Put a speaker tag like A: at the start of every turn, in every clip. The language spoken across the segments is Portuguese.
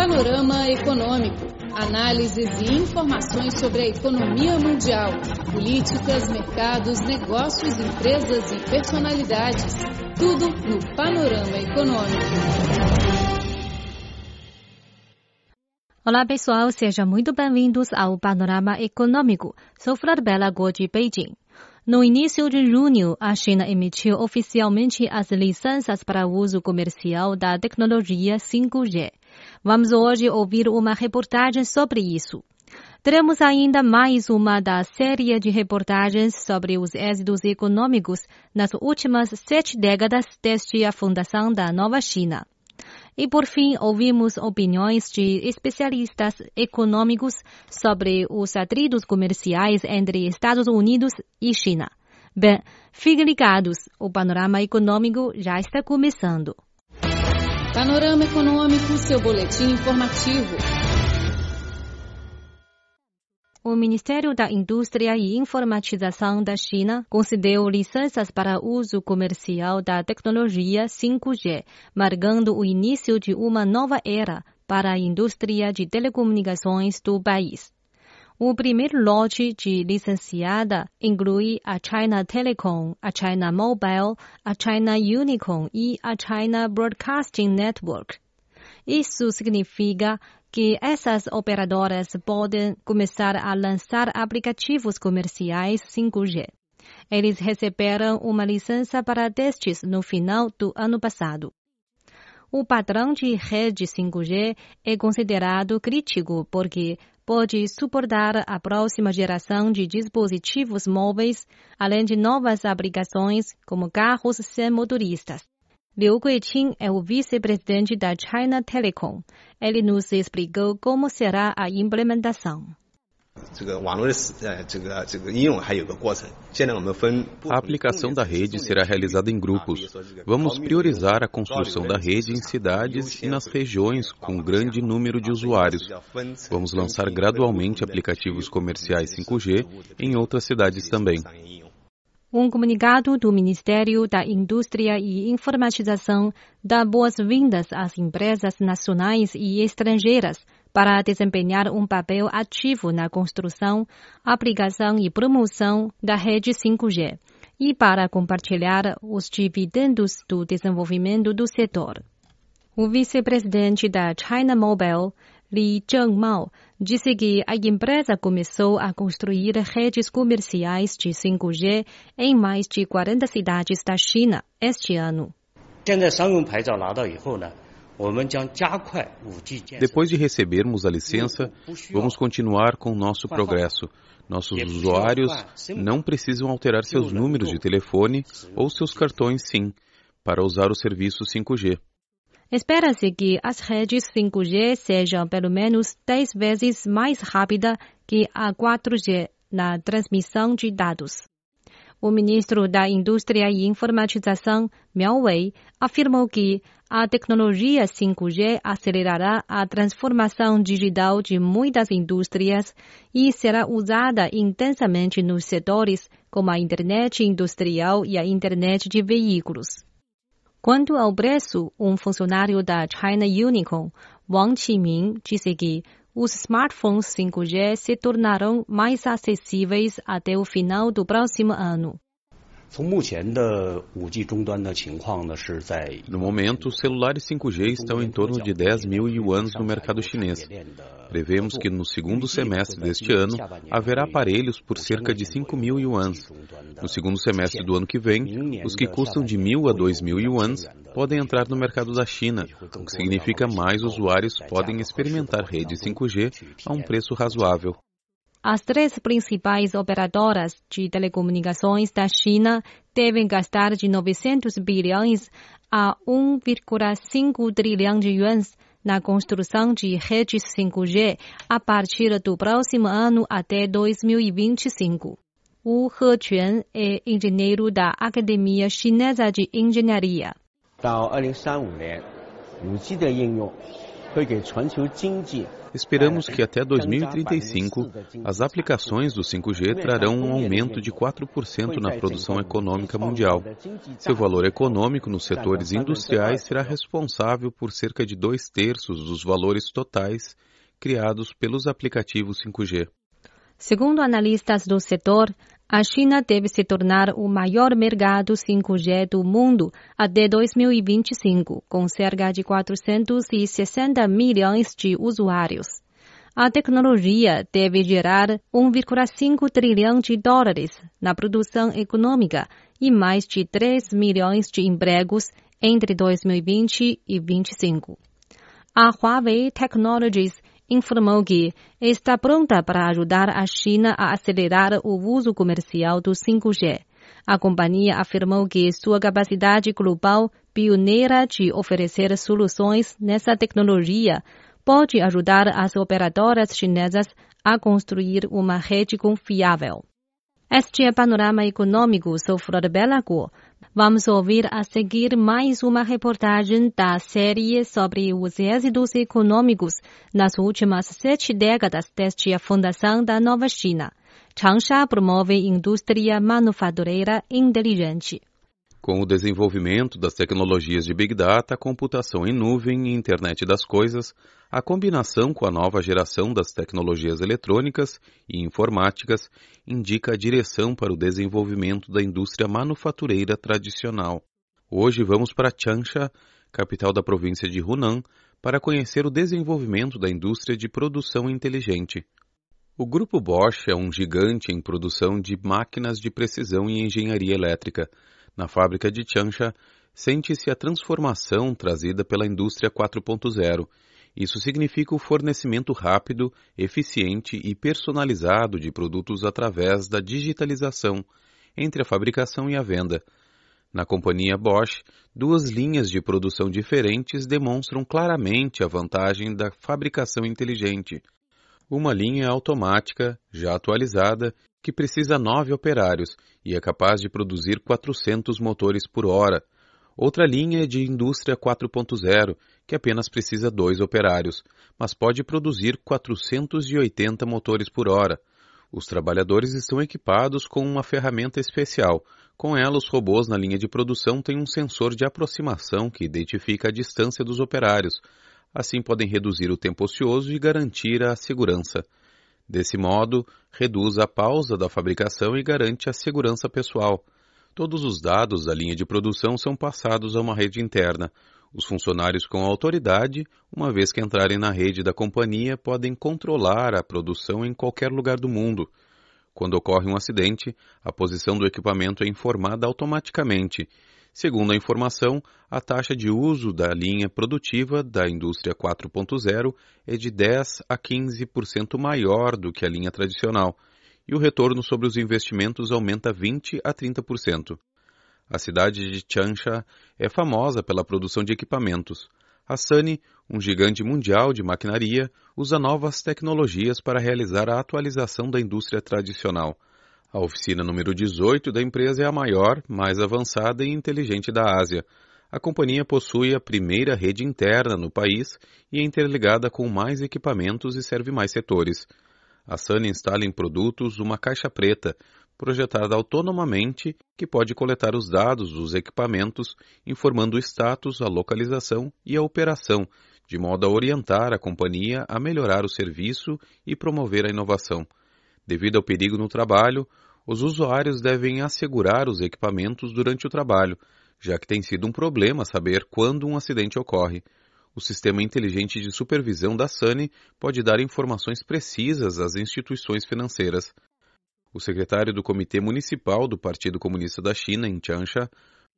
A: Panorama Econômico. Análises e informações sobre a economia mundial, políticas, mercados, negócios, empresas e personalidades. Tudo no Panorama Econômico.
B: Olá pessoal, sejam muito bem-vindos ao Panorama Econômico. Sou Flor Bela de Beijing. No início de junho, a China emitiu oficialmente as licenças para uso comercial da tecnologia 5G. Vamos hoje ouvir uma reportagem sobre isso. Teremos ainda mais uma da série de reportagens sobre os êxitos econômicos nas últimas sete décadas desde a fundação da Nova China. E por fim, ouvimos opiniões de especialistas econômicos sobre os atritos comerciais entre Estados Unidos e China. Bem, fiquem ligados, o panorama econômico já está começando.
A: Panorama Econômico, seu boletim informativo.
B: O Ministério da Indústria e Informatização da China concedeu licenças para uso comercial da tecnologia 5G, marcando o início de uma nova era para a indústria de telecomunicações do país. O primeiro lote de licenciada inclui a China Telecom, a China Mobile, a China Unicom e a China Broadcasting Network. Isso significa que essas operadoras podem começar a lançar aplicativos comerciais 5G. Eles receberam uma licença para testes no final do ano passado. O padrão de rede 5G é considerado crítico porque pode suportar a próxima geração de dispositivos móveis, além de novas aplicações como carros sem motoristas. Liu Guiqing é o vice-presidente da China Telecom. Ele nos explicou como será a implementação.
C: A aplicação da rede será realizada em grupos. Vamos priorizar a construção da rede em cidades e nas regiões com grande número de usuários. Vamos lançar gradualmente aplicativos comerciais 5G em outras cidades também.
B: Um comunicado do Ministério da Indústria e Informatização dá boas-vindas às empresas nacionais e estrangeiras para desempenhar um papel ativo na construção, aplicação e promoção da rede 5G e para compartilhar os dividendos do desenvolvimento do setor. O vice-presidente da China Mobile, Li Zhengmao, disse que a empresa começou a construir redes comerciais de 5G em mais de 40 cidades da China este ano.
C: Depois de recebermos a licença, vamos continuar com o nosso progresso. Nossos usuários não precisam alterar seus números de telefone ou seus cartões SIM para usar o serviço 5G.
B: Espera-se que as redes 5G sejam pelo menos 10 vezes mais rápidas que a 4G na transmissão de dados. O ministro da Indústria e Informatização, Miao Wei, afirmou que a tecnologia 5G acelerará a transformação digital de muitas indústrias e será usada intensamente nos setores como a internet industrial e a internet de veículos. Quanto ao preço, um funcionário da China Unicom, Wang Qiming, disse que os smartphones 5G se tornarão mais acessíveis até o final do próximo ano.
C: No momento, os celulares 5G estão em torno de 10 mil yuans no mercado chinês. Prevemos que no segundo semestre deste ano haverá aparelhos por cerca de 5 mil yuans. No segundo semestre do ano que vem, os que custam de mil a 2 mil yuans podem entrar no mercado da China, o que significa mais usuários podem experimentar rede 5G a um preço razoável.
B: As três principais operadoras de telecomunicações da China devem gastar de 900 bilhões a 1,5 trilhão de yuans na construção de redes 5G a partir do próximo ano até 2025. Wu Hequan é engenheiro da Academia Chinesa de Engenharia.
C: Esperamos que até 2035 as aplicações do 5G trarão um aumento de 4% na produção econômica mundial. Seu valor econômico nos setores industriais será responsável por cerca de dois terços dos valores totais criados pelos aplicativos 5G.
B: Segundo analistas do setor, a China deve se tornar o maior mercado 5G do mundo até 2025, com cerca de 460 milhões de usuários. A tecnologia deve gerar 1,5 trilhão de dólares na produção econômica e mais de 3 milhões de empregos entre 2020 e 2025. A Huawei Technologies informou que está pronta para ajudar a China a acelerar o uso comercial do 5G. A companhia afirmou que sua capacidade global pioneira de oferecer soluções nessa tecnologia pode ajudar as operadoras chinesas a construir uma rede confiável. Este é o panorama econômico. Sou Flor Belago. Vamos ouvir a seguir mais uma reportagem da série sobre os êxitos econômicos nas últimas sete décadas desde a fundação da Nova China. Changsha promove indústria manufatureira inteligente.
C: Com o desenvolvimento das tecnologias de Big Data, computação em nuvem e internet das coisas, a combinação com a nova geração das tecnologias eletrônicas e informáticas indica a direção para o desenvolvimento da indústria manufatureira tradicional. Hoje vamos para Changsha, capital da província de Hunan, para conhecer o desenvolvimento da indústria de produção inteligente. O grupo Bosch é um gigante em produção de máquinas de precisão e engenharia elétrica na fábrica de Changsha, sente-se a transformação trazida pela indústria 4.0. Isso significa o fornecimento rápido, eficiente e personalizado de produtos através da digitalização entre a fabricação e a venda. Na companhia Bosch, duas linhas de produção diferentes demonstram claramente a vantagem da fabricação inteligente. Uma linha automática, já atualizada, que precisa nove operários e é capaz de produzir 400 motores por hora. Outra linha é de indústria 4.0, que apenas precisa dois operários, mas pode produzir 480 motores por hora. Os trabalhadores estão equipados com uma ferramenta especial. Com ela, os robôs na linha de produção têm um sensor de aproximação que identifica a distância dos operários. Assim, podem reduzir o tempo ocioso e garantir a segurança. Desse modo, reduz a pausa da fabricação e garante a segurança pessoal. Todos os dados da linha de produção são passados a uma rede interna. Os funcionários com autoridade, uma vez que entrarem na rede da companhia, podem controlar a produção em qualquer lugar do mundo. Quando ocorre um acidente, a posição do equipamento é informada automaticamente Segundo a informação, a taxa de uso da linha produtiva da indústria 4.0 é de 10 a 15% maior do que a linha tradicional, e o retorno sobre os investimentos aumenta 20 a 30%. A cidade de Changsha é famosa pela produção de equipamentos. A Sany, um gigante mundial de maquinaria, usa novas tecnologias para realizar a atualização da indústria tradicional. A oficina número 18 da empresa é a maior, mais avançada e inteligente da Ásia. A companhia possui a primeira rede interna no país e é interligada com mais equipamentos e serve mais setores. A Sun instala em produtos uma caixa preta, projetada autonomamente, que pode coletar os dados dos equipamentos, informando o status, a localização e a operação, de modo a orientar a companhia a melhorar o serviço e promover a inovação. Devido ao perigo no trabalho, os usuários devem assegurar os equipamentos durante o trabalho, já que tem sido um problema saber quando um acidente ocorre. O sistema inteligente de supervisão da SANI pode dar informações precisas às instituições financeiras. O secretário do Comitê Municipal do Partido Comunista da China, em Changsha,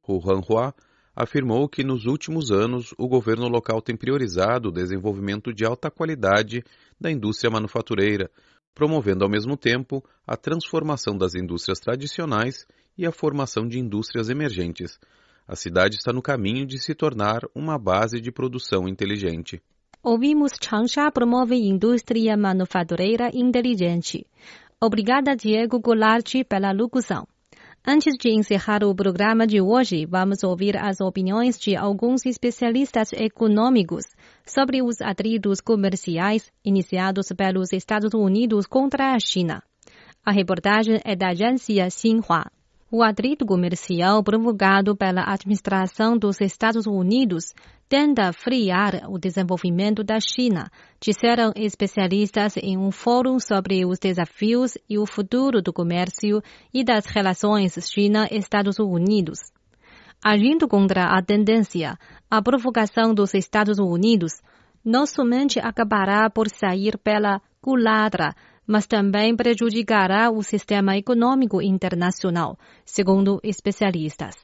C: Hu Hanhua, afirmou que nos últimos anos o governo local tem priorizado o desenvolvimento de alta qualidade da indústria manufatureira, promovendo ao mesmo tempo a transformação das indústrias tradicionais e a formação de indústrias emergentes. A cidade está no caminho de se tornar uma base de produção inteligente.
B: Ouvimos Changsha promove indústria manufatureira inteligente. Obrigada, Diego Goulart, pela locução. Antes de encerrar o programa de hoje, vamos ouvir as opiniões de alguns especialistas econômicos sobre os atritos comerciais iniciados pelos Estados Unidos contra a China. A reportagem é da agência Xinhua. O atrito comercial provocado pela administração dos Estados Unidos tenta frear o desenvolvimento da China, disseram especialistas em um fórum sobre os desafios e o futuro do comércio e das relações China-Estados Unidos. Agindo contra a tendência, a provocação dos Estados Unidos não somente acabará por sair pela culatra, mas também prejudicará o sistema econômico internacional, segundo especialistas.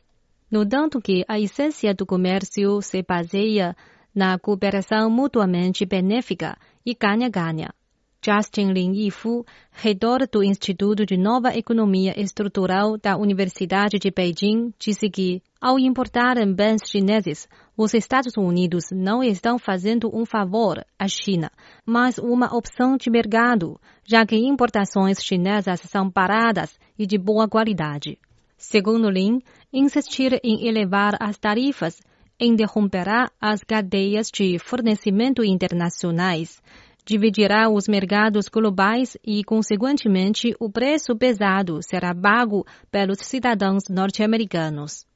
B: No tanto que a essência do comércio se baseia na cooperação mutuamente benéfica e ganha-ganha. Justin Lin Yifu, reitor do Instituto de Nova Economia Estrutural da Universidade de Beijing, disse que, ao importarem bens chineses, os Estados Unidos não estão fazendo um favor à China, mas uma opção de mercado, já que importações chinesas são baratas e de boa qualidade. Segundo Lin, insistir em elevar as tarifas interromperá as cadeias de fornecimento internacionais, dividirá os mercados globais e, consequentemente, o preço pesado será pago pelos cidadãos norte-americanos.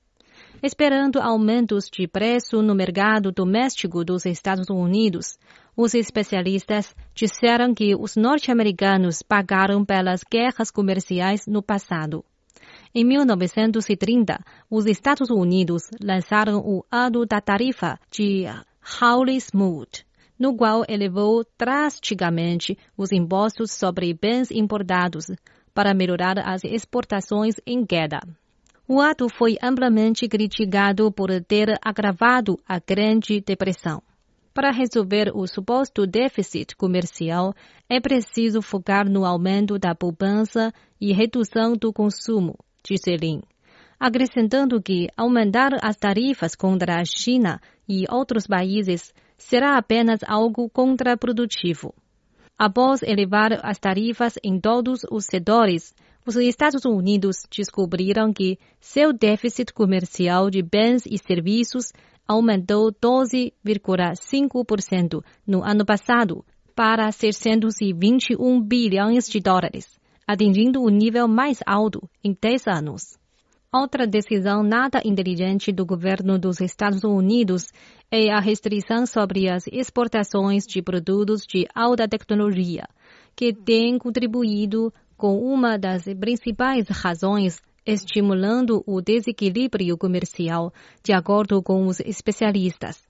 B: Esperando aumentos de preço no mercado doméstico dos Estados Unidos, os especialistas disseram que os norte-americanos pagaram pelas guerras comerciais no passado. Em 1930, os Estados Unidos lançaram o Ano da Tarifa de Hawley-Smoot, no qual elevou drasticamente os impostos sobre bens importados para melhorar as exportações em queda. O ato foi amplamente criticado por ter agravado a Grande Depressão. Para resolver o suposto déficit comercial, é preciso focar no aumento da poupança e redução do consumo, disse Lin, acrescentando que aumentar as tarifas contra a China e outros países será apenas algo contraprodutivo. Após elevar as tarifas em todos os setores, os Estados Unidos descobriram que seu déficit comercial de bens e serviços aumentou 12,5% no ano passado para 621 bilhões de dólares atingindo o nível mais alto em 10 anos. Outra decisão nada inteligente do governo dos Estados Unidos é a restrição sobre as exportações de produtos de alta tecnologia, que tem contribuído com uma das principais razões estimulando o desequilíbrio comercial, de acordo com os especialistas.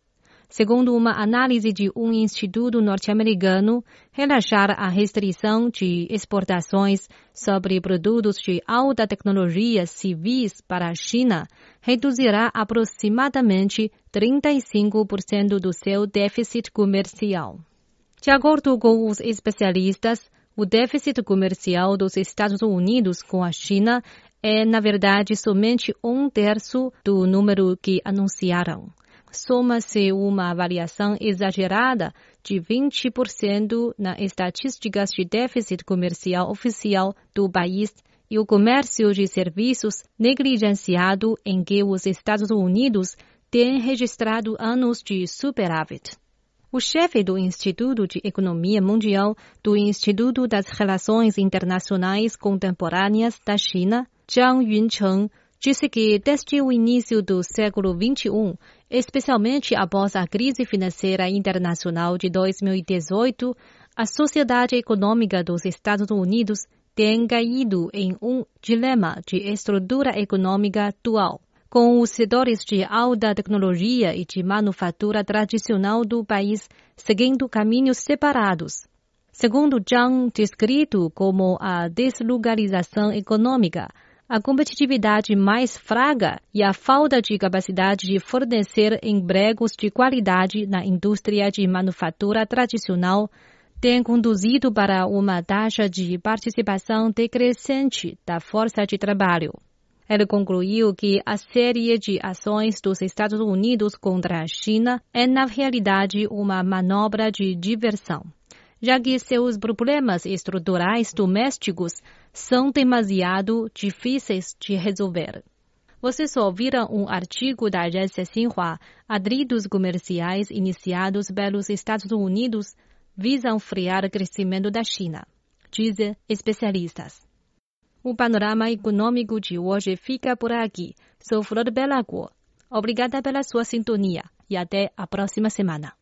B: Segundo uma análise de um instituto norte-americano, relaxar a restrição de exportações sobre produtos de alta tecnologia civis para a China reduzirá aproximadamente 35% do seu déficit comercial. De acordo com os especialistas, o déficit comercial dos Estados Unidos com a China é, na verdade, somente um terço do número que anunciaram soma-se uma variação exagerada de 20% nas estatísticas de déficit comercial oficial do país e o comércio de serviços negligenciado em que os Estados Unidos têm registrado anos de superávit. O chefe do Instituto de Economia Mundial do Instituto das Relações Internacionais Contemporâneas da China, Zhang Yuncheng, disse que desde o início do século XXI, especialmente após a crise financeira internacional de 2018, a sociedade econômica dos Estados Unidos tem caído em um dilema de estrutura econômica dual, com os setores de alta tecnologia e de manufatura tradicional do país seguindo caminhos separados. Segundo Zhang, descrito como a deslocalização econômica, a competitividade mais fraca e a falta de capacidade de fornecer empregos de qualidade na indústria de manufatura tradicional têm conduzido para uma taxa de participação decrescente da força de trabalho. Ele concluiu que a série de ações dos Estados Unidos contra a China é, na realidade, uma manobra de diversão já que seus problemas estruturais domésticos são demasiado difíceis de resolver. Vocês ouviram um artigo da agência Xinhua, atritos comerciais iniciados pelos Estados Unidos visam frear o crescimento da China, dizem especialistas. O panorama econômico de hoje fica por aqui. Sou Flor Belago. Obrigada pela sua sintonia e até a próxima semana.